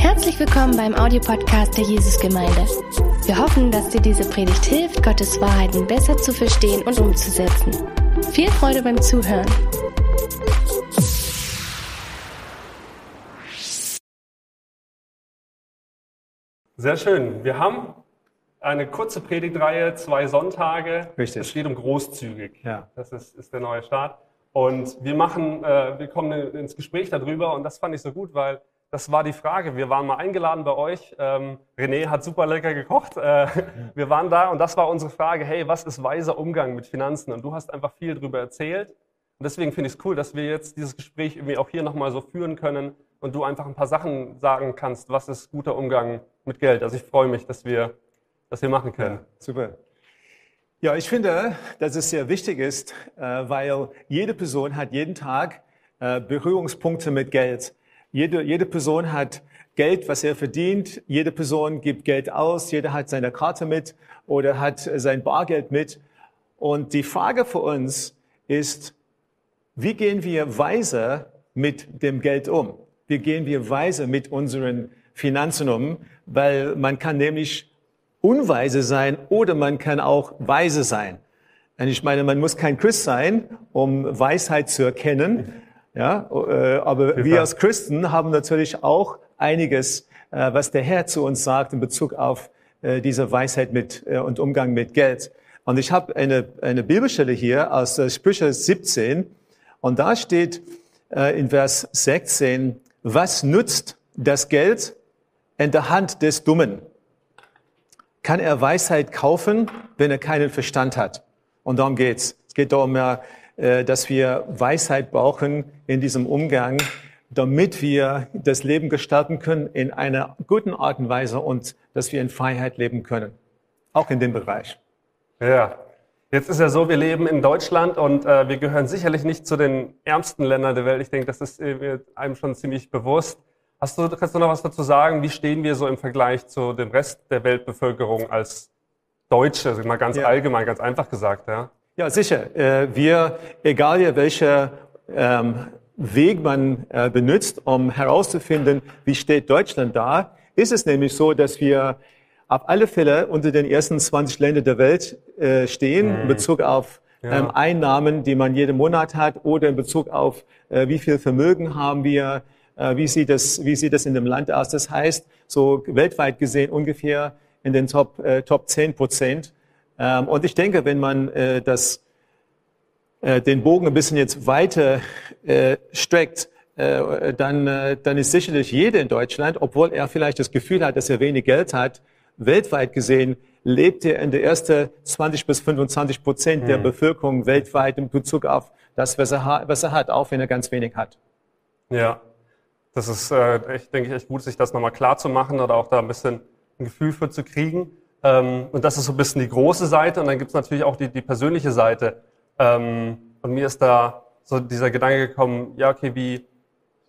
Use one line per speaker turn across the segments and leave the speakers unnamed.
Herzlich willkommen beim Audiopodcast der Jesusgemeinde. Wir hoffen, dass dir diese Predigt hilft, Gottes Wahrheiten besser zu verstehen und umzusetzen. Viel Freude beim Zuhören.
Sehr schön. Wir haben eine kurze Predigtreihe, zwei Sonntage.
Richtig.
Es geht um großzügig.
Ja.
Das ist, ist der neue Start. Und wir machen, äh, wir kommen ins Gespräch darüber und das fand ich so gut, weil das war die Frage. Wir waren mal eingeladen bei euch. Ähm, René hat super lecker gekocht. Äh, wir waren da und das war unsere Frage. Hey, was ist weiser Umgang mit Finanzen? Und du hast einfach viel darüber erzählt. Und deswegen finde ich es cool, dass wir jetzt dieses Gespräch irgendwie auch hier nochmal so führen können und du einfach ein paar Sachen sagen kannst, was ist guter Umgang mit Geld. Also ich freue mich, dass wir das hier machen können.
Ja, super. Ja, ich finde, dass es sehr wichtig ist, äh, weil jede Person hat jeden Tag äh, Berührungspunkte mit Geld. Jede, jede Person hat Geld, was er verdient. Jede Person gibt Geld aus. Jeder hat seine Karte mit oder hat sein Bargeld mit. Und die Frage für uns ist, wie gehen wir weise mit dem Geld um? Wie gehen wir weise mit unseren Finanzen um? Weil man kann nämlich unweise sein oder man kann auch weise sein. Und ich meine, man muss kein Christ sein, um Weisheit zu erkennen. Ja, äh, aber wir als Christen haben natürlich auch einiges, äh, was der Herr zu uns sagt in Bezug auf äh, diese Weisheit mit und Umgang mit Geld. Und ich habe eine, eine Bibelstelle hier aus Sprüche 17 und da steht in Vers 16, was nutzt das Geld in der Hand des Dummen? kann er Weisheit kaufen, wenn er keinen Verstand hat. Und darum geht's. Es geht darum, äh, dass wir Weisheit brauchen in diesem Umgang, damit wir das Leben gestalten können in einer guten Art und Weise und dass wir in Freiheit leben können. Auch in dem Bereich.
Ja. Jetzt ist ja so, wir leben in Deutschland und äh, wir gehören sicherlich nicht zu den ärmsten Ländern der Welt. Ich denke, das ist äh, einem schon ziemlich bewusst. Hast du, kannst du noch was dazu sagen? Wie stehen wir so im Vergleich zu dem Rest der Weltbevölkerung als Deutsche, also mal ganz ja. allgemein, ganz einfach gesagt, ja?
Ja, sicher. Äh, wir, egal welcher ähm, Weg man äh, benutzt, um herauszufinden, wie steht Deutschland da, ist es nämlich so, dass wir auf alle Fälle unter den ersten 20 Ländern der Welt äh, stehen mhm. in Bezug auf ja. ähm, Einnahmen, die man jeden Monat hat oder in Bezug auf, wie viel Vermögen haben wir, wie sieht das, wie sieht das in dem Land aus? Das heißt, so weltweit gesehen ungefähr in den Top, äh, Top 10 Prozent. Ähm, und ich denke, wenn man äh, das, äh, den Bogen ein bisschen jetzt weiter äh, streckt, äh, dann, äh, dann ist sicherlich jeder in Deutschland, obwohl er vielleicht das Gefühl hat, dass er wenig Geld hat, weltweit gesehen lebt er in der ersten 20 bis 25 Prozent mhm. der Bevölkerung weltweit in Bezug auf das, was er, was er hat, auch wenn er ganz wenig hat.
Ja, das ist, äh, echt, denke ich, echt gut, sich das nochmal klar zu machen oder auch da ein bisschen ein Gefühl für zu kriegen. Ähm, und das ist so ein bisschen die große Seite. Und dann gibt es natürlich auch die, die persönliche Seite. Ähm, und mir ist da so dieser Gedanke gekommen, ja, okay, wie,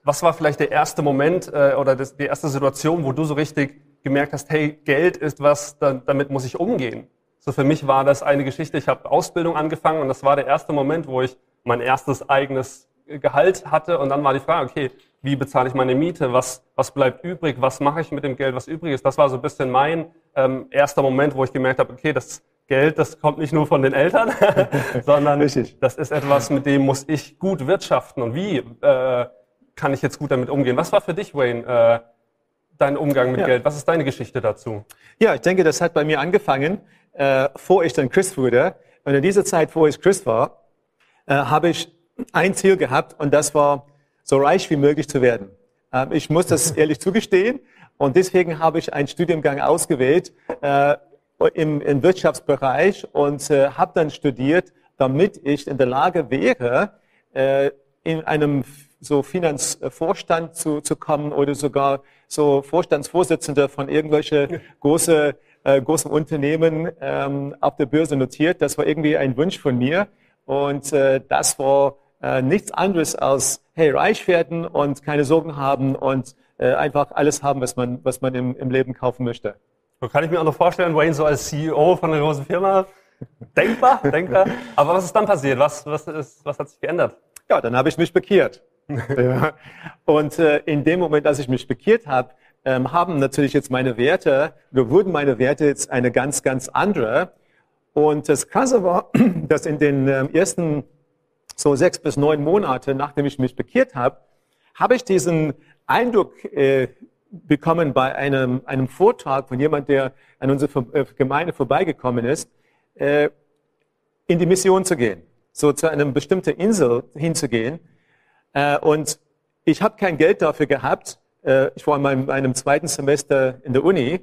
was war vielleicht der erste Moment äh, oder das, die erste Situation, wo du so richtig gemerkt hast, hey, Geld ist was, da, damit muss ich umgehen. So für mich war das eine Geschichte, ich habe Ausbildung angefangen und das war der erste Moment, wo ich mein erstes eigenes Gehalt hatte und dann war die Frage, okay, wie bezahle ich meine Miete, was, was bleibt übrig, was mache ich mit dem Geld, was übrig ist. Das war so ein bisschen mein ähm, erster Moment, wo ich gemerkt habe, okay, das Geld, das kommt nicht nur von den Eltern, sondern Richtig. das ist etwas, mit dem muss ich gut wirtschaften. Und wie äh, kann ich jetzt gut damit umgehen? Was war für dich, Wayne, äh, dein Umgang mit ja. Geld? Was ist deine Geschichte dazu?
Ja, ich denke, das hat bei mir angefangen, äh, vor ich dann Christ wurde. Und in dieser Zeit, wo ich Christ war, äh, habe ich ein Ziel gehabt und das war, so reich wie möglich zu werden. Ähm, ich muss das ehrlich zugestehen und deswegen habe ich einen Studiengang ausgewählt äh, im, im Wirtschaftsbereich und äh, habe dann studiert, damit ich in der Lage wäre, äh, in einem so Finanzvorstand zu, zu kommen oder sogar so Vorstandsvorsitzender von irgendwelche große, äh, großen Unternehmen ähm, auf der Börse notiert. Das war irgendwie ein Wunsch von mir und äh, das war äh, nichts anderes als, hey, reich werden und keine Sorgen haben und äh, einfach alles haben, was man, was man im, im Leben kaufen möchte.
So kann ich mir auch noch vorstellen, Wayne so als CEO von einer großen Firma, denkbar, denkbar. Aber was ist dann passiert? Was, was, ist, was hat sich geändert?
Ja, dann habe ich mich bekehrt. ja. Und äh, in dem Moment, als ich mich bekehrt habe, ähm, haben natürlich jetzt meine Werte, wurden meine Werte jetzt eine ganz, ganz andere. Und das Krasse war, dass in den ähm, ersten so sechs bis neun Monate, nachdem ich mich bekehrt habe, habe ich diesen Eindruck äh, bekommen bei einem, einem Vortrag von jemand, der an unsere äh, Gemeinde vorbeigekommen ist, äh, in die Mission zu gehen, so zu einer bestimmten Insel hinzugehen. Äh, und ich habe kein Geld dafür gehabt. Äh, ich war in meinem, meinem, zweiten Semester in der Uni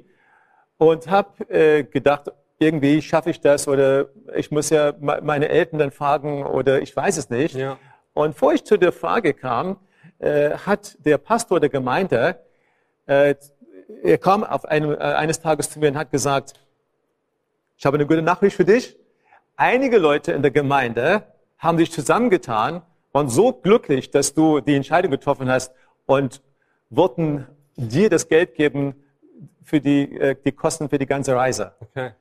und habe äh, gedacht, irgendwie schaffe ich das oder ich muss ja meine Eltern dann fragen oder ich weiß es nicht. Ja. Und bevor ich zu der Frage kam, äh, hat der Pastor der Gemeinde, äh, er kam auf einem, äh, eines Tages zu mir und hat gesagt, ich habe eine gute Nachricht für dich. Einige Leute in der Gemeinde haben sich zusammengetan, waren so glücklich, dass du die Entscheidung getroffen hast und wollten dir das Geld geben für die, äh, die Kosten für die ganze Reise. Okay.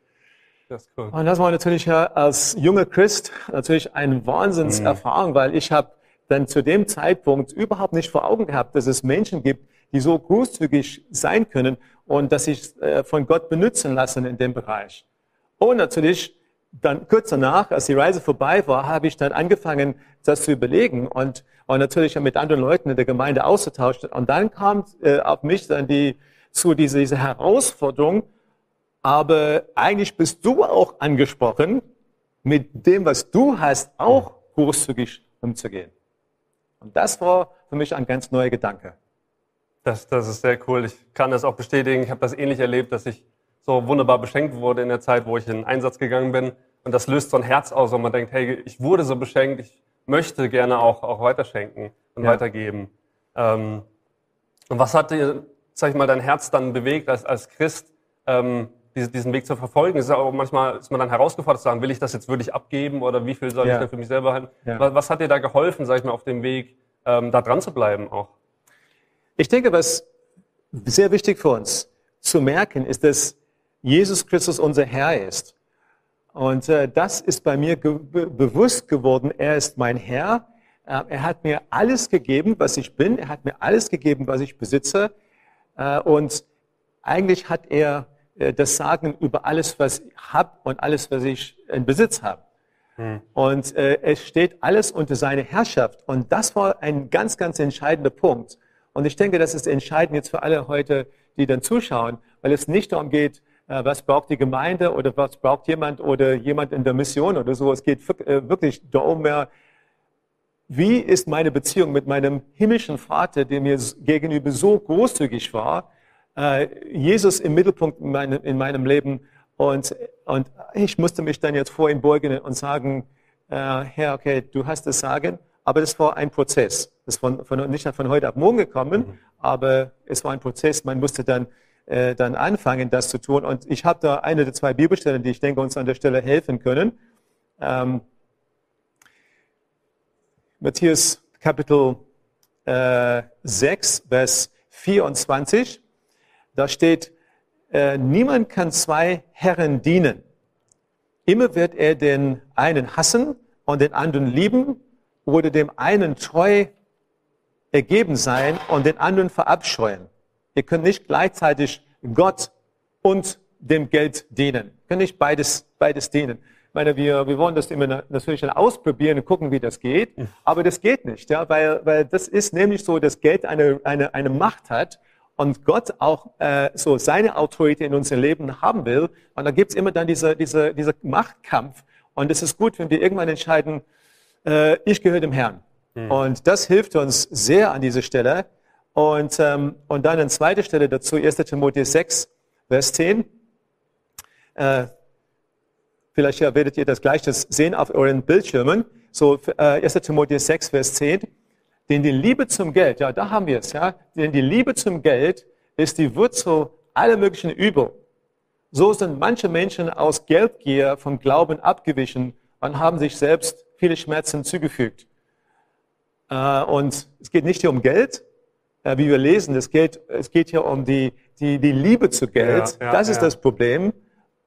Das cool. Und das war natürlich als junger Christ natürlich eine Wahnsinnserfahrung, mhm. weil ich habe dann zu dem Zeitpunkt überhaupt nicht vor Augen gehabt, dass es Menschen gibt, die so großzügig sein können und dass sich äh, von Gott benutzen lassen in dem Bereich. Und natürlich dann kurz danach, als die Reise vorbei war, habe ich dann angefangen, das zu überlegen und, und natürlich mit anderen Leuten in der Gemeinde auszutauschen. Und dann kam äh, auf mich dann die, zu diese, diese Herausforderung, aber eigentlich bist du auch angesprochen, mit dem, was du hast, auch großzügig umzugehen. Und das war für mich ein ganz neuer Gedanke.
Das, das ist sehr cool. Ich kann das auch bestätigen. Ich habe das ähnlich erlebt, dass ich so wunderbar beschenkt wurde in der Zeit, wo ich in den Einsatz gegangen bin. Und das löst so ein Herz aus, wo man denkt, hey, ich wurde so beschenkt, ich möchte gerne auch, auch weiterschenken und ja. weitergeben. Ähm, und was hat dir, sag ich mal, dein Herz dann bewegt als, als Christ, ähm, diesen Weg zu verfolgen? Ist auch manchmal ist man dann herausgefordert zu sagen, will ich das jetzt wirklich abgeben oder wie viel soll ja. ich denn für mich selber halten? Ja. Was, was, hat dir da geholfen, sag ich mal, auf dem Weg, ähm, da dran zu bleiben auch?
Ich denke, was sehr wichtig für uns zu merken, ist, dass Jesus Christus unser Herr ist. Und äh, das ist bei mir ge bewusst geworden. Er ist mein Herr. Äh, er hat mir alles gegeben, was ich bin. Er hat mir alles gegeben, was ich besitze. Äh, und eigentlich hat er das Sagen über alles, was ich habe und alles, was ich in Besitz habe. Hm. Und äh, es steht alles unter seine Herrschaft. Und das war ein ganz, ganz entscheidender Punkt. Und ich denke, das ist entscheidend jetzt für alle heute, die dann zuschauen, weil es nicht darum geht, äh, was braucht die Gemeinde oder was braucht jemand oder jemand in der Mission oder so. Es geht äh, wirklich darum, mehr, wie ist meine Beziehung mit meinem himmlischen Vater, der mir gegenüber so großzügig war, äh, Jesus im Mittelpunkt in meinem, in meinem Leben und, und ich musste mich dann jetzt vor ihm beugen und sagen, äh, Herr, okay, du hast das Sagen, aber das war ein Prozess. Das war von, nicht von heute auf morgen gekommen, mhm. aber es war ein Prozess. Man musste dann, äh, dann anfangen, das zu tun. Und ich habe da eine der zwei Bibelstellen, die ich denke, uns an der Stelle helfen können. Ähm, Matthäus Kapitel äh, 6, Vers 24. Da steht, äh, niemand kann zwei Herren dienen. Immer wird er den einen hassen und den anderen lieben oder dem einen treu ergeben sein und den anderen verabscheuen. Ihr könnt nicht gleichzeitig Gott und dem Geld dienen. Ihr könnt nicht beides, beides dienen. Ich meine, wir, wir wollen das immer natürlich ausprobieren und gucken, wie das geht. Aber das geht nicht, ja, weil, weil das ist nämlich so, dass Geld eine, eine, eine Macht hat und Gott auch äh, so seine Autorität in unserem Leben haben will. Und da gibt's immer dann diese, diese, dieser Machtkampf. Und es ist gut, wenn wir irgendwann entscheiden, äh, ich gehöre dem Herrn. Hm. Und das hilft uns sehr an dieser Stelle. Und, ähm, und dann eine zweite Stelle dazu, 1. Timotheus 6, Vers 10. Äh, vielleicht ja, werdet ihr das gleich das sehen auf euren Bildschirmen. So äh, 1. Timotheus 6, Vers 10. Denn die Liebe zum Geld, ja, da haben wir es, ja. Denn die Liebe zum Geld ist die Wurzel aller möglichen Übel. So sind manche Menschen aus Geldgier vom Glauben abgewichen und haben sich selbst viele Schmerzen zugefügt. Äh, und es geht nicht hier um Geld, äh, wie wir lesen, es geht, es geht hier um die, die, die Liebe zu Geld. Ja, ja, das ist ja. das Problem.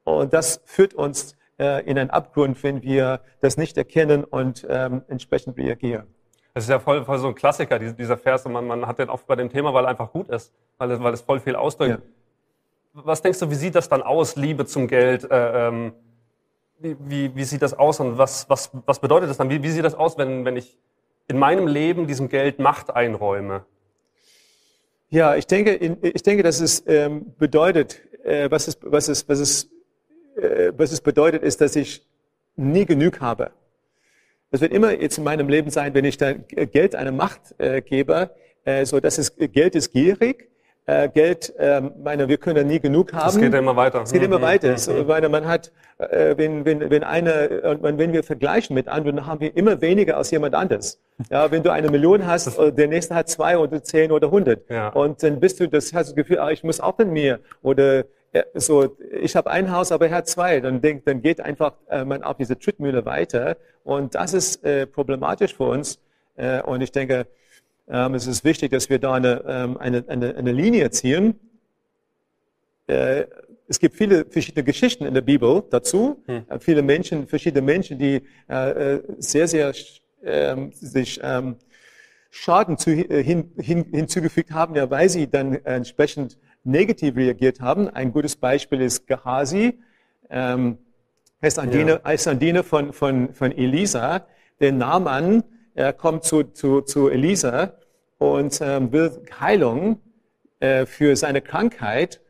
Und das führt uns äh, in einen Abgrund, wenn wir das nicht erkennen und ähm, entsprechend reagieren.
Das ist ja voll, voll so ein Klassiker, dieser Vers. Und man, man hat den oft bei dem Thema, weil er einfach gut ist, weil es, weil es voll viel ausdrückt. Ja. Was denkst du, wie sieht das dann aus, Liebe zum Geld? Äh, ähm, wie, wie, wie, sieht das aus und was, was, was bedeutet das dann? Wie, wie sieht das aus, wenn, wenn ich in meinem Leben diesem Geld Macht einräume?
Ja, ich denke, ich denke, dass es ähm, bedeutet, äh, was, es, was, es, was, es, äh, was es bedeutet, ist, dass ich nie genug habe. Es wird immer jetzt in meinem Leben sein, wenn ich da Geld eine Macht äh, gebe, äh, so dass es Geld ist gierig. Äh, Geld, äh, meine, wir können nie genug haben. Es
geht immer weiter.
Es geht immer mhm. weiter. Mhm. So, meine, man hat, äh, wenn, wenn, wenn eine, wenn wir vergleichen mit anderen, dann haben wir immer weniger als jemand anderes. Ja, wenn du eine Million hast, der nächste hat zwei oder zehn oder hundert. Ja. Und dann bist du, das hast du das Gefühl, ah, ich muss auch in mir oder so, ich habe ein Haus, aber er hat zwei. Dann, denk, dann geht einfach äh, man auf diese Trittmühle weiter. Und das ist äh, problematisch für uns. Äh, und ich denke, ähm, es ist wichtig, dass wir da eine, ähm, eine, eine, eine Linie ziehen. Äh, es gibt viele verschiedene Geschichten in der Bibel dazu. Hm. Äh, viele Menschen, verschiedene Menschen, die äh, sehr, sehr ähm, sich ähm, Schaden zu, hin, hin, hinzugefügt haben, ja, weil sie dann entsprechend negativ reagiert haben. Ein gutes Beispiel ist Gehazi, ähm, Diener, ja. von, von, von Elisa. Der Naaman, er kommt zu, zu, zu Elisa und ähm, will Heilung äh, für seine Krankheit.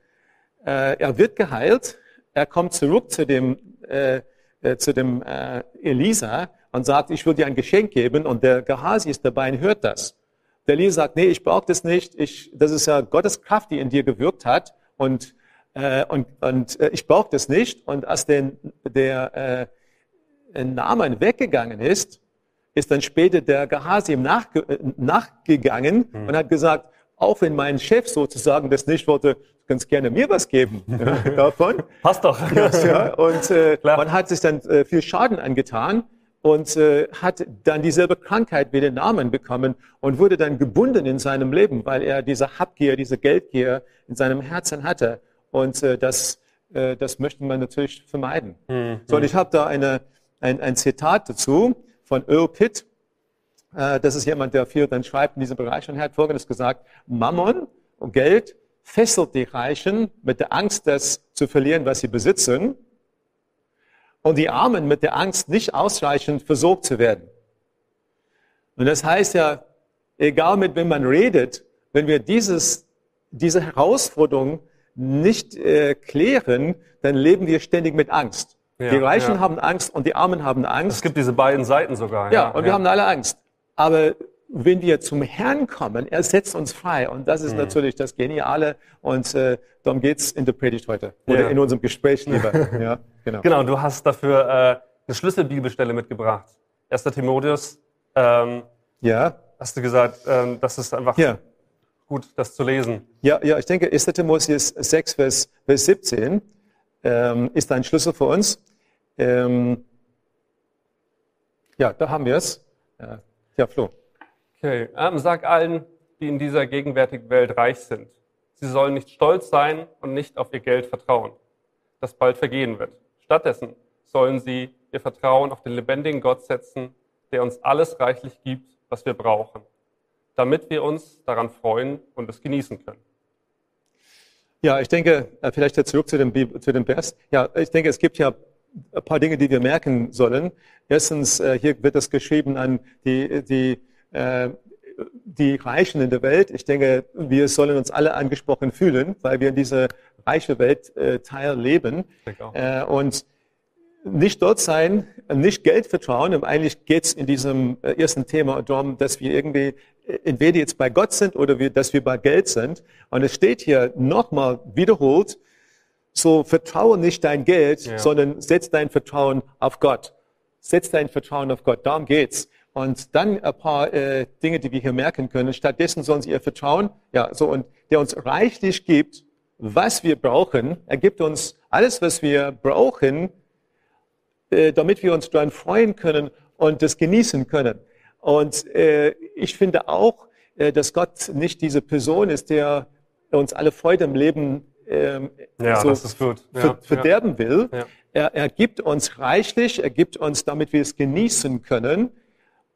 Äh, er wird geheilt. Er kommt zurück zu dem, äh, äh, zu dem äh, Elisa und sagt, ich will dir ein Geschenk geben. Und der Gehazi ist dabei und hört das. Der Elisa sagt, nee, ich brauche das nicht. Ich, das ist ja Gottes Kraft, die in dir gewirkt hat. Und, äh, und, und äh, ich brauche das nicht. Und als der, der äh, Naaman weggegangen ist, ist dann später der Gehazi ihm nachge nachgegangen mhm. und hat gesagt, auch wenn mein Chef sozusagen das nicht wollte, ganz gerne mir was geben ja, davon.
Passt doch.
Ja, und äh, man hat sich dann äh, viel Schaden angetan und äh, hat dann dieselbe Krankheit wie den Namen bekommen und wurde dann gebunden in seinem Leben, weil er diese Habgier, diese Geldgier in seinem Herzen hatte. Und äh, das, äh, das möchte man natürlich vermeiden. Mhm. So, und ich habe da eine, ein, ein Zitat dazu von Earl Pitt. Äh, das ist jemand, der viel dann schreibt in diesem Bereich und er hat Folgendes gesagt. Mammon und Geld fesselt die Reichen mit der Angst, das zu verlieren, was sie besitzen und die Armen mit der Angst, nicht ausreichend versorgt zu werden. Und das heißt ja, egal mit wem man redet, wenn wir dieses, diese Herausforderung nicht äh, klären, dann leben wir ständig mit Angst. Ja, die Reichen ja. haben Angst und die Armen haben Angst.
Es gibt diese beiden Seiten sogar.
Ja, ja und wir haben alle Angst. Aber wenn wir zum Herrn kommen, er setzt uns frei. Und das ist mhm. natürlich das Geniale. Und äh, darum geht's in der Predigt heute. Oder ja. in unserem Gespräch lieber.
ja, genau. genau, du hast dafür äh, eine Schlüsselbibelstelle mitgebracht. 1. Timotheus. Ähm, ja. Hast du gesagt, ähm, das ist einfach ja. gut, das zu lesen.
Ja, ja, ich denke, 1. Timotheus 6, Vers, Vers 17 ähm, ist ein Schlüssel für uns. Ähm, ja, da haben wir es. Ja, ja Flo.
Okay, ähm, sag allen, die in dieser gegenwärtigen Welt reich sind. Sie sollen nicht stolz sein und nicht auf ihr Geld vertrauen, das bald vergehen wird. Stattdessen sollen sie ihr Vertrauen auf den lebendigen Gott setzen, der uns alles reichlich gibt, was wir brauchen, damit wir uns daran freuen und es genießen können.
Ja, ich denke, äh, vielleicht zurück zu dem, zu dem Vers. Ja, ich denke, es gibt ja ein paar Dinge, die wir merken sollen. Erstens, äh, hier wird es geschrieben an die, die die Reichen in der Welt. Ich denke, wir sollen uns alle angesprochen fühlen, weil wir in dieser reichen Welt äh, Teil leben. Äh, und nicht dort sein, nicht Geld vertrauen. Und eigentlich geht es in diesem äh, ersten Thema darum, dass wir irgendwie äh, entweder jetzt bei Gott sind oder wir, dass wir bei Geld sind. Und es steht hier nochmal wiederholt, so vertraue nicht dein Geld, ja. sondern setz dein Vertrauen auf Gott. Setz dein Vertrauen auf Gott. Darum geht's. Und dann ein paar äh, Dinge, die wir hier merken können. Stattdessen sollen sie ihr Vertrauen, ja, so, und der uns reichlich gibt, was wir brauchen. Er gibt uns alles, was wir brauchen, äh, damit wir uns daran freuen können und das genießen können. Und äh, ich finde auch, äh, dass Gott nicht diese Person ist, der uns alle Freude im Leben ähm,
ja, so
ja, verderben ja. will. Er, er gibt uns reichlich, er gibt uns, damit wir es genießen können.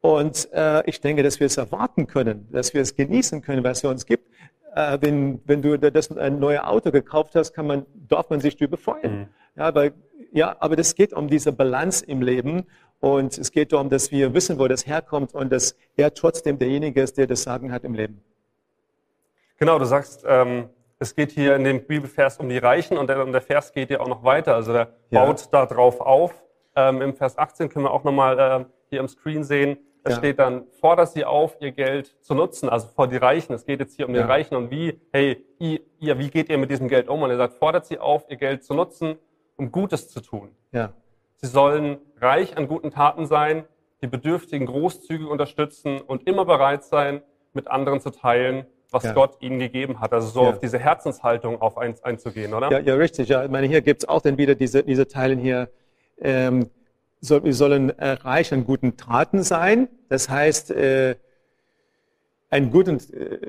Und äh, ich denke, dass wir es erwarten können, dass wir es genießen können, was er uns gibt. Äh, wenn, wenn du das ein neues Auto gekauft hast, kann man, darf man sich darüber freuen. Mhm. Ja, weil, ja, aber das geht um diese Balance im Leben. Und es geht darum, dass wir wissen, wo das herkommt und dass er trotzdem derjenige ist, der das Sagen hat im Leben.
Genau, du sagst, ähm, es geht hier in dem Bibelvers um die Reichen und der, der Vers geht ja auch noch weiter. Also der ja. baut da drauf auf. Ähm, Im Vers 18 können wir auch nochmal äh, hier am Screen sehen, da ja. steht dann, fordert sie auf, ihr Geld zu nutzen, also vor die Reichen. Es geht jetzt hier um ja. die Reichen und wie, hey, ihr, wie geht ihr mit diesem Geld um? Und er sagt, fordert sie auf, ihr Geld zu nutzen, um Gutes zu tun. Ja. Sie sollen reich an guten Taten sein, die Bedürftigen großzügig unterstützen und immer bereit sein, mit anderen zu teilen, was ja. Gott ihnen gegeben hat. Also so ja. auf diese Herzenshaltung auf ein, einzugehen, oder?
Ja, ja richtig. Ja, ich meine, hier gibt's auch dann wieder diese, diese Teilen hier. Ähm, wir sollen äh, reich an guten Taten sein. Das heißt, äh, ein guten, äh,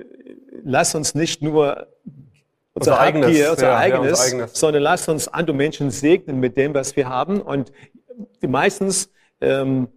lass uns nicht nur unser, unser eigenes, Gier, unser, ja, eigenes, ja, unser eigenes, sondern lass uns andere Menschen segnen mit dem, was wir haben. Und meistens ähm,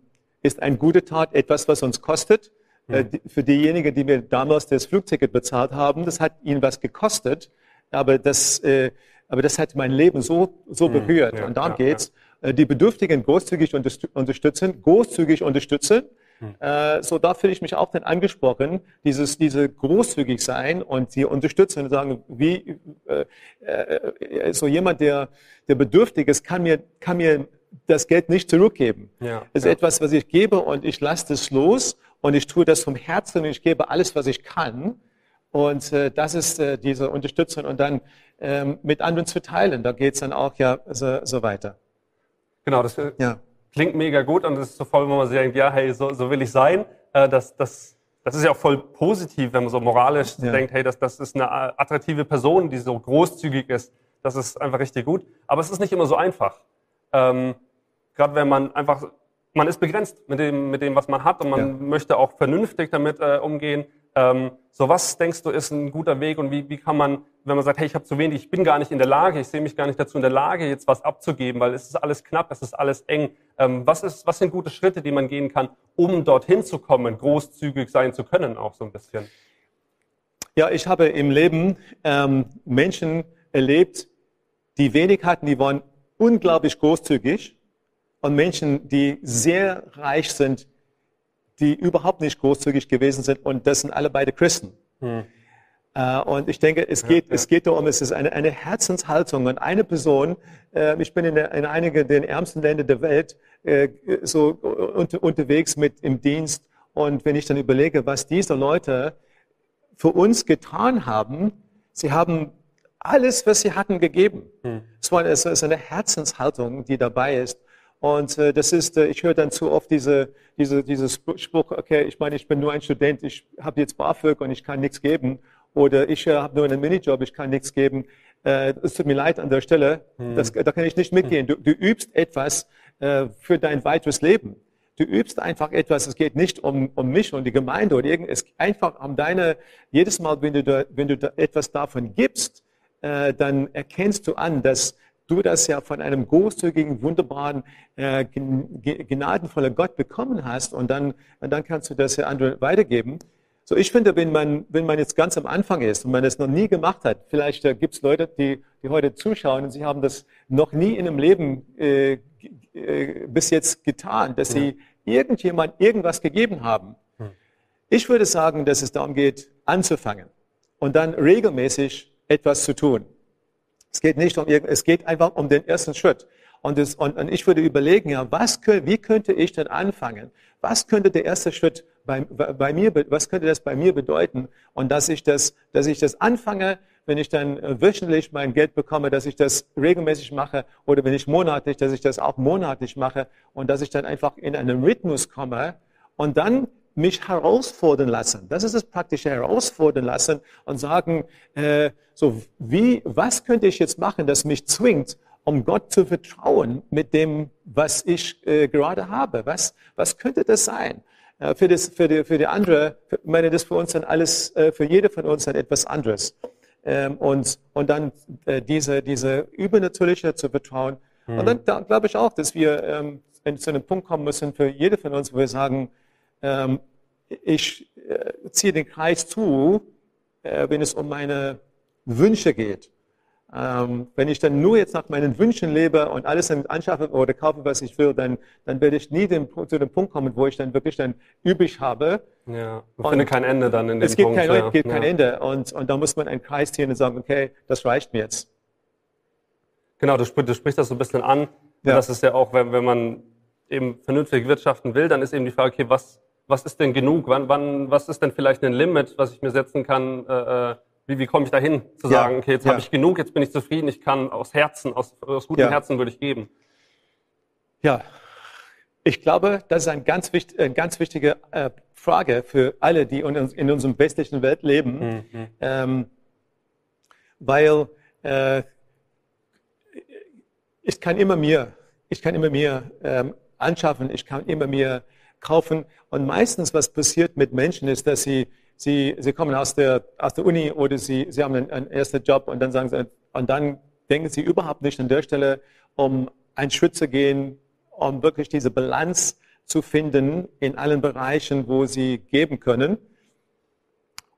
ist eine gute Tat etwas, was uns kostet. Äh, hm. für diejenigen, die mir damals das Flugticket bezahlt haben, das hat ihnen was gekostet, aber das, äh, aber das hat mein Leben so, so hm. berührt. Ja, Und darum geht's. Äh, die Bedürftigen großzügig unterstützen, großzügig unterstützen. Hm. Äh, so da fühle ich mich auch dann angesprochen, dieses, diese großzügig sein und sie unterstützen und sagen, wie äh, äh, so jemand, der, der bedürftig ist, kann mir, kann mir das Geld nicht zurückgeben. Ja, es ist ja. etwas, was ich gebe und ich lasse das los und ich tue das vom Herzen und ich gebe alles, was ich kann. Und äh, das ist äh, diese Unterstützung und dann ähm, mit anderen zu teilen. Da geht es dann auch ja so, so weiter.
Genau, das äh, ja. klingt mega gut und das ist so voll, wenn man sich denkt, ja, hey, so, so will ich sein. Äh, das, das, das ist ja auch voll positiv, wenn man so moralisch ja. denkt, hey, das, das ist eine attraktive Person, die so großzügig ist. Das ist einfach richtig gut. Aber es ist nicht immer so einfach. Ähm, Gerade wenn man einfach, man ist begrenzt mit dem, mit dem, was man hat und man ja. möchte auch vernünftig damit äh, umgehen. Ähm, so was denkst du ist ein guter Weg und wie, wie kann man, wenn man sagt, hey, ich habe zu wenig, ich bin gar nicht in der Lage, ich sehe mich gar nicht dazu in der Lage, jetzt was abzugeben, weil es ist alles knapp, es ist alles eng. Ähm, was, ist, was sind gute Schritte, die man gehen kann, um dorthin zu kommen, großzügig sein zu können, auch so ein bisschen?
Ja, ich habe im Leben ähm, Menschen erlebt, die wenig hatten, die waren unglaublich großzügig und Menschen, die sehr reich sind, die überhaupt nicht großzügig gewesen sind und das sind alle beide Christen. Hm. Uh, und ich denke, es geht, ja, ja. es geht darum, es ist eine, eine Herzenshaltung. Und eine Person, äh, ich bin in, in einigen der ärmsten Länder der Welt äh, so unter, unterwegs mit im Dienst. Und wenn ich dann überlege, was diese Leute für uns getan haben, sie haben alles, was sie hatten, gegeben. Hm. Es, war, es ist eine Herzenshaltung, die dabei ist. Und äh, das ist, äh, ich höre dann zu oft diese, diese, dieses Spruch, okay, ich meine, ich bin nur ein Student, ich habe jetzt BAföG und ich kann nichts geben. Oder ich äh, habe nur einen Minijob, ich kann nichts geben. Äh, es tut mir leid an der Stelle, hm. das, da kann ich nicht mitgehen. Du, du übst etwas äh, für dein weiteres Leben. Du übst einfach etwas, es geht nicht um, um mich und die Gemeinde oder irgend, es einfach um deine, jedes Mal, wenn du, da, wenn du da etwas davon gibst, äh, dann erkennst du an, dass du das ja von einem großzügigen, wunderbaren, äh, gnadenvollen Gott bekommen hast und dann, und dann kannst du das ja anderen weitergeben. So, ich finde, wenn man, wenn man jetzt ganz am Anfang ist und man das noch nie gemacht hat, vielleicht äh, gibt es Leute, die, die heute zuschauen und sie haben das noch nie in einem Leben äh, äh, bis jetzt getan, dass ja. sie irgendjemand irgendwas gegeben haben. Hm. Ich würde sagen, dass es darum geht, anzufangen und dann regelmäßig etwas zu tun. Es geht nicht um es geht einfach um den ersten Schritt. Und, das, und, und ich würde überlegen, ja, was, wie könnte ich denn anfangen? Was könnte der erste Schritt bei, bei mir, was könnte das bei mir bedeuten? Und dass ich das, dass ich das anfange, wenn ich dann äh, wöchentlich mein Geld bekomme, dass ich das regelmäßig mache oder wenn ich monatlich, dass ich das auch monatlich mache und dass ich dann einfach in einen Rhythmus komme und dann mich herausfordern lassen. Das ist das praktische herausfordern lassen und sagen, äh, so wie, was könnte ich jetzt machen, das mich zwingt, um Gott zu vertrauen mit dem, was ich äh, gerade habe? Was, was könnte das sein? Äh, für, das, für, die, für die andere, für, ich meine, das für uns dann alles, äh, für jede von uns dann etwas anderes. Ähm, und, und dann äh, diese, diese Übernatürliche zu vertrauen. Mhm. Und dann da, glaube ich auch, dass wir ähm, zu einem Punkt kommen müssen für jede von uns, wo wir sagen, ähm, ich äh, ziehe den Kreis zu, äh, wenn es um meine Wünsche geht. Ähm, wenn ich dann nur jetzt nach meinen Wünschen lebe und alles dann anschaffe oder kaufe, was ich will, dann, dann werde ich nie den, zu dem Punkt kommen, wo ich dann wirklich dann übrig habe.
Ja, man findet kein Ende dann in dem
es gibt
Punkt.
Kein,
ja.
Es gibt
ja.
kein Ende. Und, und da muss man einen Kreis ziehen und sagen, okay, das reicht mir jetzt.
Genau, du, du sprichst das so ein bisschen an.
Ja.
das ist ja auch, wenn, wenn man eben vernünftig wirtschaften will, dann ist eben die Frage, okay, was, was ist denn genug? Wann, wann, was ist denn vielleicht ein Limit, was ich mir setzen kann? Äh, äh, wie, wie komme ich dahin, zu
Ja,
sagen, okay, jetzt
ja.
habe ich genug, jetzt bin ich zufrieden, ich kann aus Herzen, aus, aus gutem
Ja.
Herzen würde ich geben.
Ja, ich glaube, das ist eine ganz, wichtig, eine ganz wichtige äh, Frage für alle, die in, in unserem westlichen Welt leben, ähm, weil äh, ich kann immer mehr, ich kann immer mehr ähm, anschaffen, ich kann immer mehr kaufen und meistens was passiert mit Menschen ist, dass sie sie sie kommen aus der aus der Uni oder sie sie haben einen, einen ersten Job und dann sagen sie und dann denken sie überhaupt nicht an der Stelle, um einen Schritt zu gehen, um wirklich diese Balance zu finden in allen Bereichen, wo sie geben können.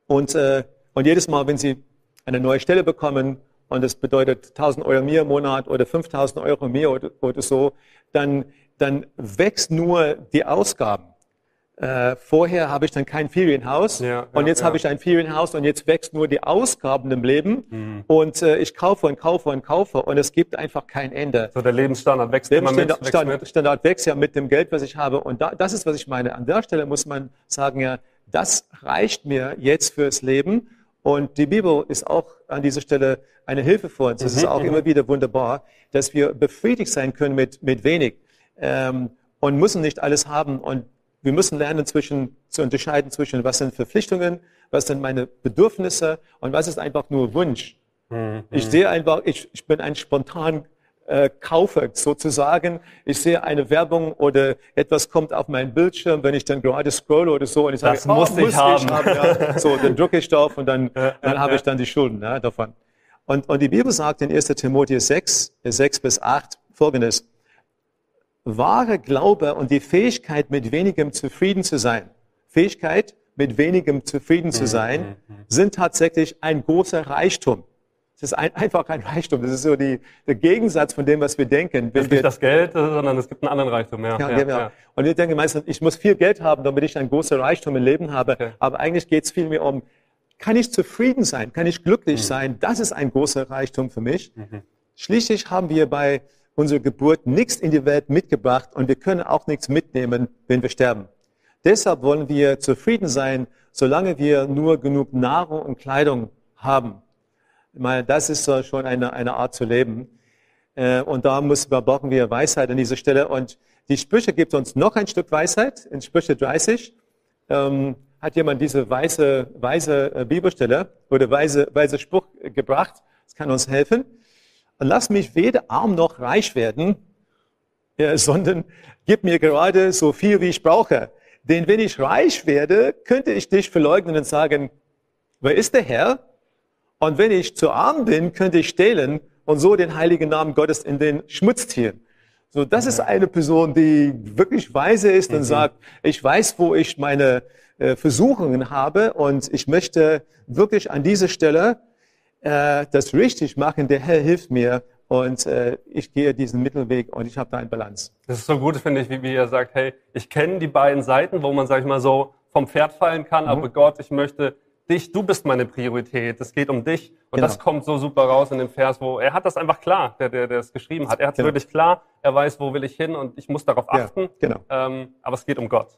Und, äh, und jedes Mal, wenn Sie eine neue Stelle bekommen und es bedeutet 1000 Euro mehr im Monat oder 5000 Euro mehr oder, oder so, dann, dann wächst nur die Ausgaben. Äh, vorher habe ich dann kein Ferienhaus
Ja,
und jetzt
ja.
habe ich ein Ferienhaus und jetzt wächst nur die Ausgaben im Leben
Mhm.
und äh, ich kaufe und kaufe und kaufe und es gibt einfach kein Ende.
So der Lebensstandard wächst immer mit, wächst.
Standard wächst ja mit dem Geld, was ich habe. Und da, das ist, was ich meine. An der Stelle muss man sagen, ja, das reicht mir jetzt fürs Leben. Und die Bibel ist auch an dieser Stelle eine Hilfe für uns. Es ist auch immer wieder wunderbar, dass wir befriedigt sein können mit, mit wenig ähm, und müssen nicht alles haben. Und wir müssen lernen, zwischen, zu unterscheiden zwischen, was sind Verpflichtungen, was sind meine Bedürfnisse und was ist einfach nur Wunsch. Ich sehe einfach, ich, ich bin ein spontan äh, Kaufer sozusagen. Ich sehe eine Werbung oder etwas kommt auf meinen Bildschirm, wenn ich dann gerade scrolle oder so und ich
Das
sage,
muss ich haben.
ja. So, dann drücke ich drauf und dann, dann habe ich dann die Schulden ja, davon. Und, und die Bibel sagt in 1. Timotheus 6, 6 bis 8 folgendes. Wahre Glaube und die Fähigkeit, mit wenigem zufrieden zu sein, Fähigkeit, mit wenigem zufrieden
Mhm,
zu sein, sind tatsächlich ein großer Reichtum. Es ist ein, einfach ein Reichtum. Das ist so die, der Gegensatz von dem, was wir denken.
Es ist nicht das Geld, sondern es gibt einen anderen Reichtum. Ja,
ja,
ja,
genau.
ja.
Und wir denken meistens, ich muss viel Geld haben, damit ich ein großer Reichtum im Leben habe.
Okay.
Aber eigentlich geht es vielmehr um, kann ich zufrieden sein? Kann ich glücklich
Mhm.
sein? Das ist ein großer Reichtum für mich. Schließlich haben wir bei unserer Geburt nichts in die Welt mitgebracht und wir können auch nichts mitnehmen, wenn wir sterben. Deshalb wollen wir zufrieden sein, solange wir nur genug Nahrung und Kleidung haben. Ich meine, das ist schon eine, eine Art zu leben. Äh, Und da brauchen wir Weisheit an dieser Stelle. Und die Sprüche gibt uns noch ein Stück Weisheit. In Sprüche 30 ähm, hat jemand diese weise, weise äh, Bibelstelle oder weise, weise Spruch gebracht. Das kann uns helfen. Und lass mich weder arm noch reich werden, äh, sondern gib mir gerade so viel, wie ich brauche. Denn wenn ich reich werde, könnte ich dich verleugnen und sagen, wer ist der Herr? Und wenn ich zu arm bin, könnte ich stehlen und so den heiligen Namen Gottes in den Schmutz ziehen. So, das ist eine Person, die wirklich weise ist und sagt, ich weiß, wo ich meine äh, Versuchungen habe und ich möchte wirklich an dieser Stelle äh, das richtig machen. Der Herr hilft mir und äh, ich gehe diesen Mittelweg und ich habe da eine Balance.
Das ist so gut, finde ich, wie, wie er sagt, hey, ich kenne die beiden Seiten, wo man, sag ich mal, so vom Pferd fallen kann,
Mhm.
aber Gott, ich möchte dich, du bist meine Priorität, es geht um dich. Und
Genau.
das kommt so super raus in dem Vers, wo er hat das einfach klar, der, der, der es geschrieben hat. Er hat es
Genau.
wirklich klar, er weiß, wo will ich hin und ich muss darauf
Ja,
achten.
genau.
Ähm, aber es geht um Gott.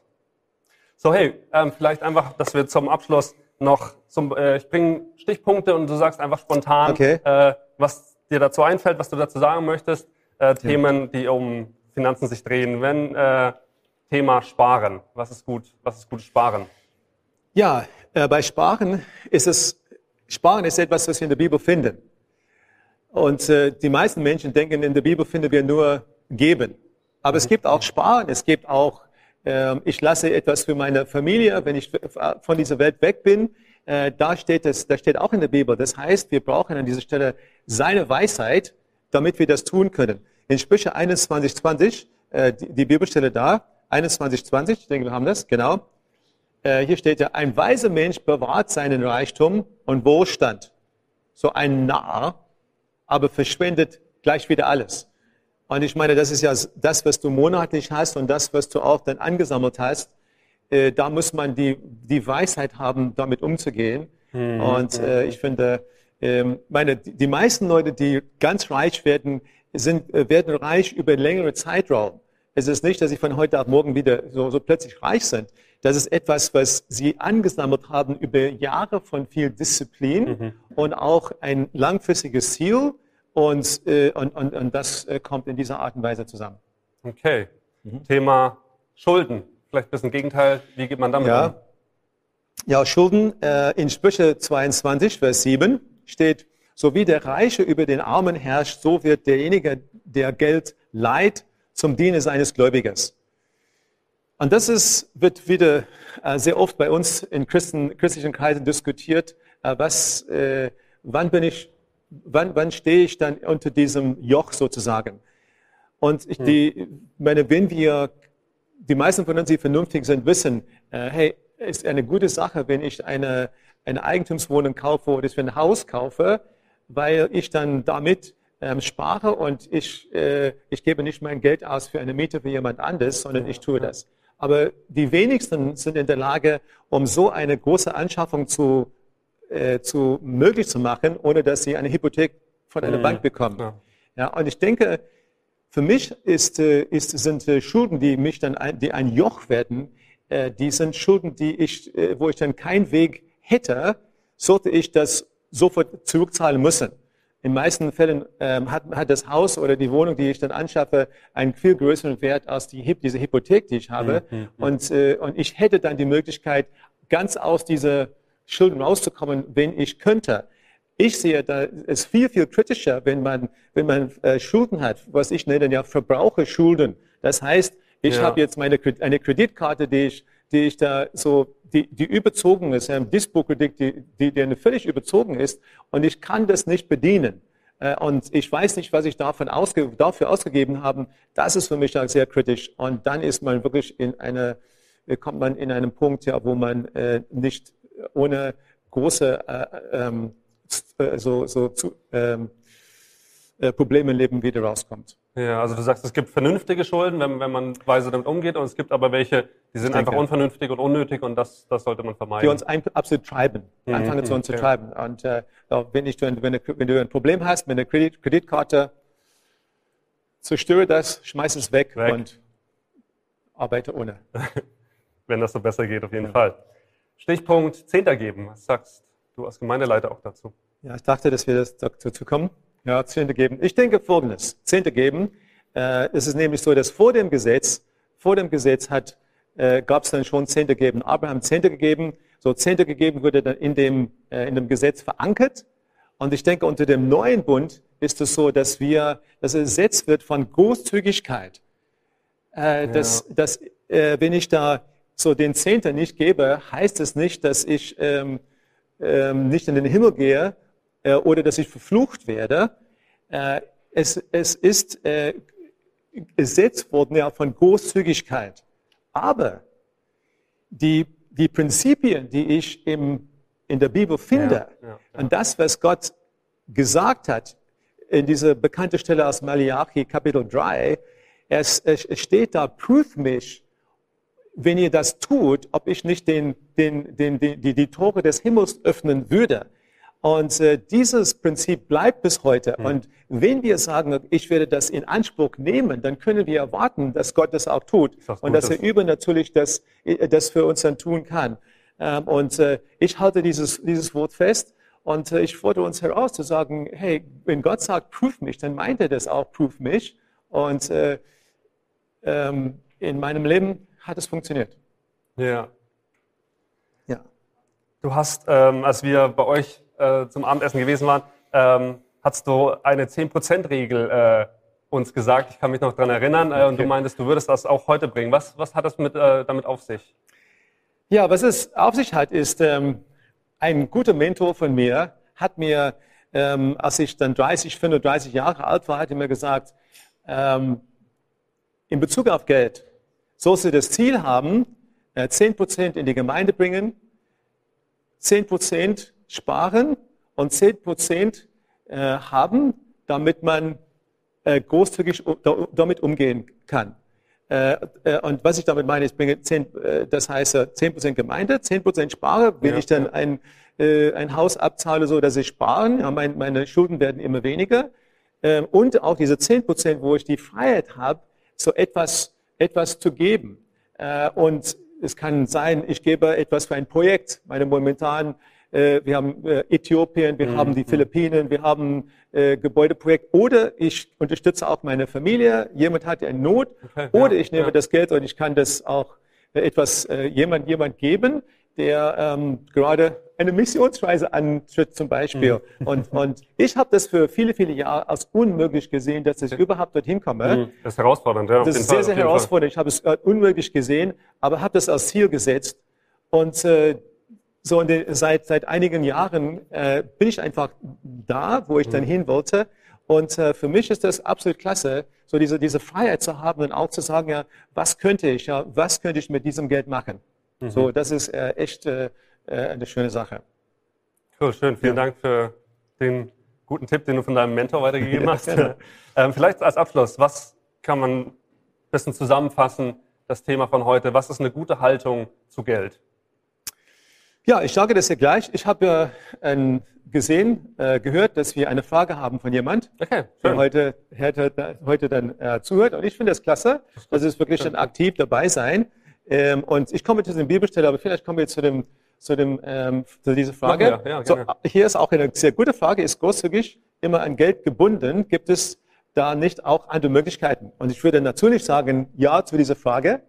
So, hey, ähm, vielleicht einfach, dass wir zum Abschluss noch zum, äh, ich bringe Stichpunkte und du sagst einfach spontan,
Okay.
äh, was dir dazu einfällt, was du dazu sagen möchtest. Äh, Themen, die um Finanzen sich drehen. Wenn äh, Thema Sparen, was ist gut? Was ist gutes Sparen?
Ja, äh, bei Sparen ist es, Sparen ist etwas, was wir in der Bibel finden. Und äh, die meisten Menschen denken, in der Bibel finden wir nur geben. Aber es gibt auch Sparen, es gibt auch, ich lasse etwas für meine Familie, wenn ich von dieser Welt weg bin. Äh, da steht es, da steht auch in der Bibel. Das heißt, wir brauchen an dieser Stelle seine Weisheit, damit wir das tun können. In Sprüche 21, 20, äh, die, die Bibelstelle da, 21, 20, ich denke, wir haben das, genau. äh, hier steht ja, ein weiser Mensch bewahrt seinen Reichtum und Wohlstand. So ein Narr, aber verschwendet gleich wieder alles. Und ich meine, das ist ja das, was du monatlich hast und das, was du auch dann angesammelt hast. Äh, da muss man die, die Weisheit haben, damit umzugehen. Mhm. Und äh, ich finde, äh, meine, die meisten Leute, die ganz reich werden, sind, äh, werden reich über längere Zeitraum. Es ist nicht, dass sie von heute auf morgen wieder so, so plötzlich reich sind. Das ist etwas, was sie angesammelt haben über Jahre von viel Disziplin mhm. und auch ein langfristiges Ziel. Und, äh, und, und, und das äh, kommt in dieser Art und Weise zusammen.
Okay. Mhm. Thema Schulden. Vielleicht ein bisschen Gegenteil. Wie geht man damit
ja.
um?
Ja, Schulden. Äh, in Sprüche 22, Vers 7 steht, so wie der Reiche über den Armen herrscht, so wird derjenige, der Geld leiht, zum Diener seines Gläubigers. Und das ist, wird wieder äh, sehr oft bei uns in Christen, christlichen Kreisen diskutiert. Äh, was, äh, wann bin ich, wann, wann stehe ich dann unter diesem Joch sozusagen? Und ich, hm. die, meine, wenn wir, die meisten von uns, die vernünftig sind, wissen, äh, hey, ist eine gute Sache, wenn ich eine, eine Eigentumswohnung kaufe oder ein Haus kaufe, weil ich dann damit ähm, spare und ich, äh, ich gebe nicht mein Geld aus für eine Miete für jemand anderes, sondern ich tue das. Aber die wenigsten sind in der Lage, um so eine große Anschaffung zu, äh, zu möglich zu machen, ohne dass sie eine Hypothek von einer mhm. Bank bekommen. Ja. ja. und ich denke, für mich ist, äh, ist, sind äh, Schulden, die mich dann ein, die ein Joch werden, äh, die sind Schulden, die ich, äh, wo ich dann keinen Weg hätte, sollte ich das sofort zurückzahlen müssen. In meisten Fällen ähm, hat, hat das Haus oder die Wohnung, die ich dann anschaffe, einen viel größeren Wert als die, diese Hypothek, die ich habe. Mhm, mhm. Und, äh, und ich hätte dann die Möglichkeit, ganz aus dieser Schulden rauszukommen, wenn ich könnte. Ich sehe, da ist viel, viel kritischer, wenn man, wenn man äh, Schulden hat, was ich nenne ja Verbraucherschulden. Das heißt, ich ja. habe jetzt meine, eine Kreditkarte, die ich, die ich da so die, die überzogen ist, ein Dispo-Kredit, die, die, die völlig überzogen ist und ich kann das nicht bedienen. Äh, und ich weiß nicht, was ich davon ausge, dafür ausgegeben habe. Das ist für mich sehr kritisch. Und dann ist man wirklich in eine, äh, kommt man in einen Punkt, ja, wo man äh, nicht ohne große äh, ähm, äh, so, so zu, ähm, äh, Probleme Leben wieder rauskommt.
Ja, also du sagst, es gibt vernünftige Schulden, wenn, wenn man weise damit umgeht, und es gibt aber welche, die sind einfach unvernünftig und unnötig und das, das sollte man vermeiden.
Die uns ein, absolut treiben, mhm. anfangen zu uns zu treiben. Und äh, wenn, ich, wenn, wenn, du ein Problem hast mit einer Kredit, Kreditkarte, zerstöre das, schmeiß es weg, weg. und arbeite ohne.
wenn das so besser geht, auf jeden ja. Fall. Stichpunkt Zehnter geben. Was sagst du als Gemeindeleiter auch dazu?
Ja, ich dachte, dass wir das dazu kommen. Ja, Zehnte geben. Ich denke folgendes. Zehnte geben. Äh, es ist nämlich so, dass vor dem Gesetz, vor dem Gesetz hat, äh, gab es dann schon Zehnte geben. Abraham Zehnte gegeben. So Zehnte gegeben wurde dann in dem, äh, in dem Gesetz verankert. Und ich denke, unter dem neuen Bund ist es so, dass wir, dass es Gesetz wird von Großzügigkeit. Äh, ja. dass, dass äh, wenn ich da so den Zehnten nicht gebe, heißt es nicht, dass ich ähm, ähm, nicht in den Himmel gehe, äh, oder dass ich verflucht werde. Äh, es, es ist äh, gesetzt worden ja von Großzügigkeit. Aber die, die Prinzipien, die ich im, in der Bibel finde, ja, ja, ja. und das, was Gott gesagt hat, in dieser bekannten Stelle aus Malachi Kapitel 3, es, es steht da, prüf mich, wenn ihr das tut, ob ich nicht den, den, den, die, die Tore des Himmels öffnen würde. Und äh, dieses Prinzip bleibt bis heute. Mhm. Und wenn wir sagen, ich werde das in Anspruch nehmen, dann können wir erwarten, dass Gott das auch tut das und dass er übernatürlich das, äh, das für uns dann tun kann. Ähm, und äh, ich halte dieses, dieses Wort fest. Und äh, ich fordere uns heraus zu sagen, hey, wenn Gott sagt, prüf mich, dann meint er das auch, prüf mich. Und äh, ähm, in meinem Leben hat es funktioniert.
Ja. Ja. Du hast, ähm, als wir bei euch äh, zum Abendessen gewesen waren, ähm, hast du eine 10%-Regel äh, uns gesagt. Ich kann mich noch daran erinnern. Äh, okay. Und du meintest, du würdest das auch heute bringen. Was, was hat das mit, äh, damit auf sich?
Ja, was es auf sich hat, ist, ähm, ein guter Mentor von mir hat mir, ähm, als ich dann 30, 35 Jahre alt war, hat er mir gesagt, ähm, in Bezug auf Geld sollst du das Ziel haben, äh, 10% in die Gemeinde bringen, 10% sparen und 10% äh, haben, damit man äh, großzügig damit umgehen kann. Äh, äh, und was ich damit meine, ich bringe 10, äh, das heißt 10% Gemeinde, 10% spare, wenn ja. ich dann ein, ein Haus abzahle, so dass ich sparen, ja, mein, meine Schulden werden immer weniger. Ähm, und auch diese 10%, wo ich die Freiheit habe, so etwas, etwas zu geben. Und es kann sein, ich gebe etwas für ein Projekt. Meine momentan äh, wir haben äh, Äthiopien, wir mhm. haben die Philippinen, wir haben äh, Gebäudeprojekt. Oder ich unterstütze auch meine Familie. Jemand hat eine Not. Okay, oder ja, ich nehme ja. das Geld und ich kann das auch etwas jemand jemand geben, der ähm, gerade eine Missionsreise antritt zum Beispiel. Mhm. Und, und ich habe das für viele, viele Jahre als unmöglich gesehen, dass ich überhaupt dorthin komme.
Mhm. Das ist herausfordernd, ja.
Das ist sehr, sehr herausfordernd. Ich habe es unmöglich gesehen, aber habe das als Ziel gesetzt. Und äh, so den, seit, seit einigen Jahren äh, bin ich einfach da, wo ich dann mhm. hin wollte. Und äh, für mich ist das absolut klasse, so diese, diese Freiheit zu haben und auch zu sagen, ja, was könnte ich, ja, was könnte ich mit diesem Geld machen? Mhm. So, das ist äh, echt äh, äh eine schöne Sache.
Cool, schön. Vielen ja. Dank für den guten Tipp, den du von deinem Mentor weitergegeben hast. ähm, vielleicht als Abschluss, was kann man ein bisschen zusammenfassen, das Thema von heute? Was ist eine gute Haltung zu Geld?
Ja, ich sage das ja gleich. Ich habe äh, gesehen, äh, gehört, dass wir eine Frage haben von jemand, okay, der heute, heute, heute dann äh, zuhört. Und ich finde das klasse. Das ist wirklich ein aktiv dabei sein. Ähm, und ich komme zu dem Bibelstelle, aber vielleicht kommen wir zu dem zu, dem, ähm, zu dieser Frage. Ja, ja, so, hier ist auch eine sehr gute Frage. Ist großzügig immer an Geld gebunden? Gibt es da nicht auch andere Möglichkeiten? Und ich würde natürlich sagen, ja zu dieser Frage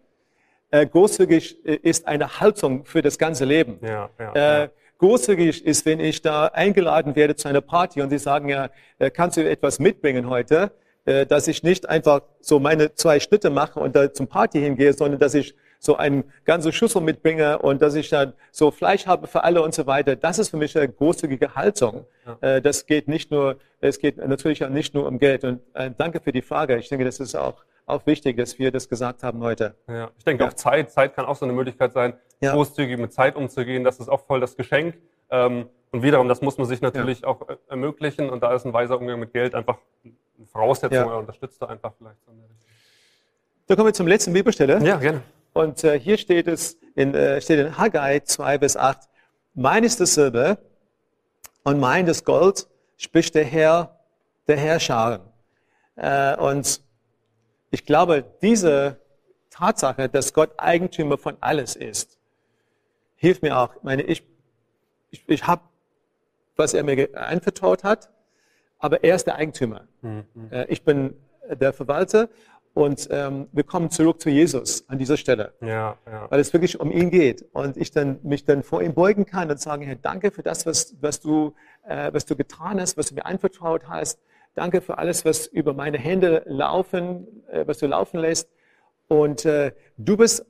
äh, großzügig äh, ist eine Haltung für das ganze Leben. Ja, ja, äh. Großzügig ist, wenn ich da eingeladen werde zu einer Party und sie sagen, ja, äh, kannst du etwas mitbringen heute, äh, dass ich nicht einfach so meine zwei Schritte mache und da zum Party hingehe, sondern dass ich so eine ganze Schüssel mitbringe und dass ich dann so Fleisch habe für alle und so weiter. Das ist für mich eine großzügige Haltung. Ja. Äh, das geht nicht nur, es geht natürlich auch nicht nur um Geld. Und äh, danke für die Frage. Ich denke, das ist auch auch wichtig, dass wir das gesagt haben heute.
Ja, ich denke ja. auch Zeit. Zeit kann auch so eine Möglichkeit sein, ja. großzügig mit Zeit umzugehen. Das ist auch voll das Geschenk. Ähm, und wiederum, das muss man sich natürlich ja. auch äh, ermöglichen. Und da ist ein weiser Umgang mit Geld einfach eine Voraussetzung oder unterstützt da einfach vielleicht.
Da kommen wir zum letzten Bibelstelle.
Ja, gerne.
Und äh, hier steht es in, äh, steht in Haggai 2 bis 8. Mein ist das Silber und mein das Gold, spricht der Herr, der Herrscharen. Äh, und ich glaube, diese Tatsache, dass Gott Eigentümer von alles ist, hilft mir auch. Ich meine, ich, ich, ich habe, was er mir anvertraut hat, aber er ist der Eigentümer. Mhm. Äh, ich bin der Verwalter und ähm, wir kommen zurück zu Jesus an dieser Stelle, ja, ja. weil es wirklich um ihn geht und ich dann mich dann vor ihm beugen kann und sagen, Herr, danke für das, was, was du, äh, was du getan hast, was du mir anvertraut hast. Danke für alles, was über meine Hände laufen, äh, was du laufen lässt. Und äh, du bist,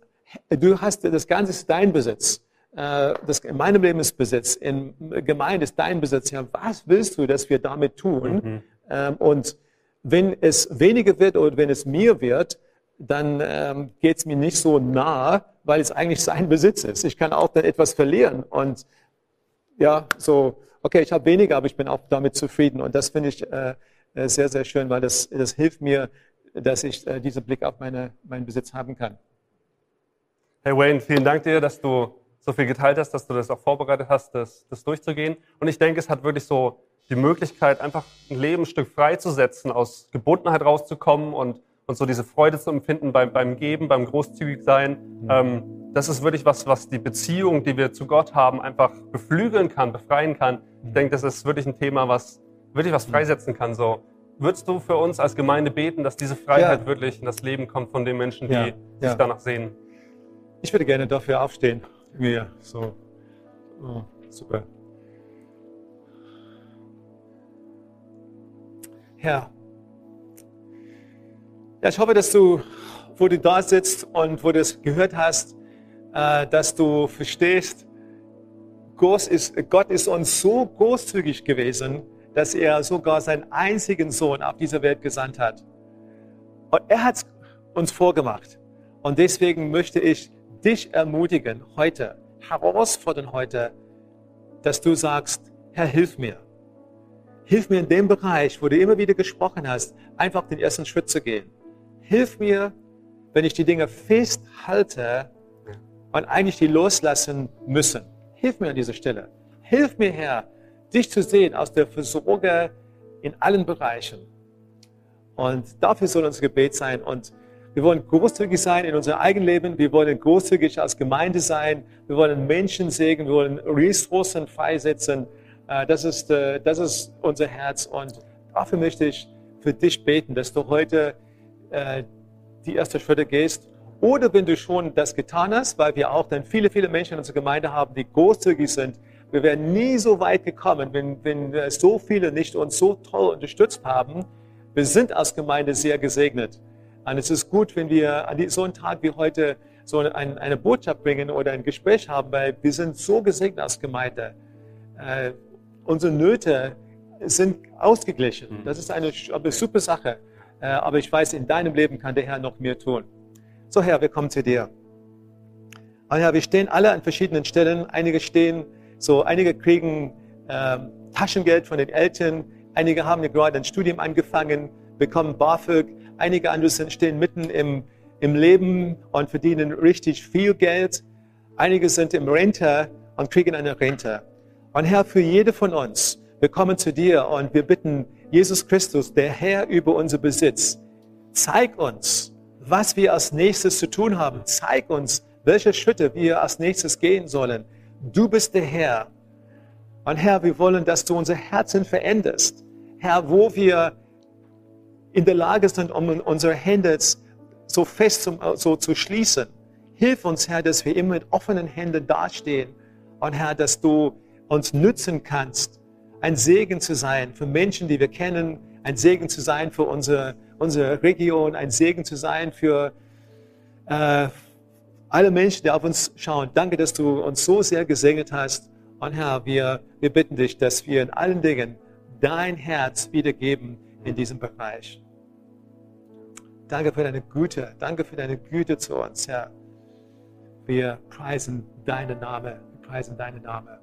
du hast das Ganze ist dein Besitz. Äh, das in meinem Leben ist Besitz, in Gemeinde ist dein Besitz. Ja, was willst du, dass wir damit tun? Mhm. Ähm, und wenn es weniger wird oder wenn es mir wird, dann ähm, geht es mir nicht so nah, weil es eigentlich sein Besitz ist. Ich kann auch dann etwas verlieren und ja, so, okay, ich habe weniger, aber ich bin auch damit zufrieden. Und das finde ich äh, äh, sehr, sehr schön, weil das, das hilft mir, dass ich äh, diesen Blick auf meine, meinen Besitz haben kann.
Hey Wayne, vielen Dank dir, dass du so viel geteilt hast, dass du das auch vorbereitet hast, das, das durchzugehen. Und ich denke, es hat wirklich so die Möglichkeit, einfach ein Leben ein Stück freizusetzen, aus Gebundenheit rauszukommen und, und so diese Freude zu empfinden beim, beim Geben, beim Großzügigsein. Ähm, das ist wirklich was, was die Beziehung, die wir zu Gott haben, einfach beflügeln kann, befreien kann. Ich denke, das ist wirklich ein Thema, was wirklich was freisetzen kann. So, würdest du für uns als Gemeinde beten, dass diese Freiheit ja. wirklich in das Leben kommt von den Menschen, die ja. sich ja. danach sehen?
Ich würde gerne dafür aufstehen. Ja, so. Oh, super. Herr, ja, ich hoffe, dass du, wo du da sitzt und wo du es gehört hast, äh, dass du verstehst, Gott ist, uns so großzügig gewesen, dass er sogar seinen einzigen Sohn auf dieser Welt gesandt hat. Und er hat es uns vorgemacht. Und deswegen möchte ich dich ermutigen heute, herausfordern heute, dass du sagst, Herr, hilf mir. Hilf mir in dem Bereich, wo du immer wieder gesprochen hast, einfach den ersten Schritt zu gehen. Hilf mir, wenn ich die Dinge festhalte und eigentlich die loslassen müssen. Hilf mir an dieser Stelle. Hilf mir, Herr, dich zu sehen aus der Versorger in allen Bereichen. Und dafür soll unser Gebet sein. Und wir wollen großzügig sein in unserem eigenen Leben. Wir wollen großzügig als Gemeinde sein. Wir wollen Menschen segnen. Wir wollen Ressourcen freisetzen. Äh, das ist, äh, das ist unser Herz. Und dafür möchte ich für dich beten, dass du heute äh, die ersten Schritte gehst. Oder wenn du schon das getan hast, weil wir auch dann viele, viele Menschen in unserer Gemeinde haben, die großzügig sind. Wir wären nie so weit gekommen, wenn, wenn so viele nicht uns so toll unterstützt haben. Wir sind als Gemeinde sehr gesegnet. Und es ist gut, wenn wir an so einem Tag wie heute so eine, eine Botschaft bringen oder ein Gespräch haben, weil wir sind so gesegnet als Gemeinde. Unsere Nöte sind ausgeglichen. Mhm. Das ist eine, eine super Sache. Äh, aber ich weiß, in deinem Leben kann der Herr noch mehr tun. So, Herr, wir kommen zu dir. Und Herr, wir stehen alle an verschiedenen Stellen. Einige stehen, so, einige kriegen äh, Taschengeld von den Eltern. Einige haben gerade ein Studium angefangen, bekommen BAföG. Einige andere stehen mitten im, im Leben und verdienen richtig viel Geld. Einige sind im Rente und kriegen eine Rente. Und Herr, für jede von uns, wir kommen zu dir und wir bitten Jesus Christus, der Herr über unser Besitz, zeig uns, was wir als nächstes zu tun haben. Zeig uns, welche Schritte wir als nächstes gehen sollen. Du bist der Herr. Und Herr, wir wollen, dass du unser Herzen veränderst. Herr, wo wir in der Lage sind, um unsere Hände so fest zum, so zu schließen. Hilf uns, Herr, dass wir immer mit offenen Händen dastehen. Und Herr, dass du uns nützen kannst, ein Segen zu sein für Menschen, die wir kennen, ein Segen zu sein für unsere, unsere Region, ein Segen zu sein für äh, alle Menschen, die auf uns schauen. Danke, dass du uns so sehr gesegnet hast. Und Herr, wir, wir bitten dich, dass wir in allen Dingen dein Herz wiedergeben in diesem Bereich. Danke für deine Güte. Danke für deine Güte zu uns, Herr. Wir preisen deinen Namen. Wir preisen deinen Namen.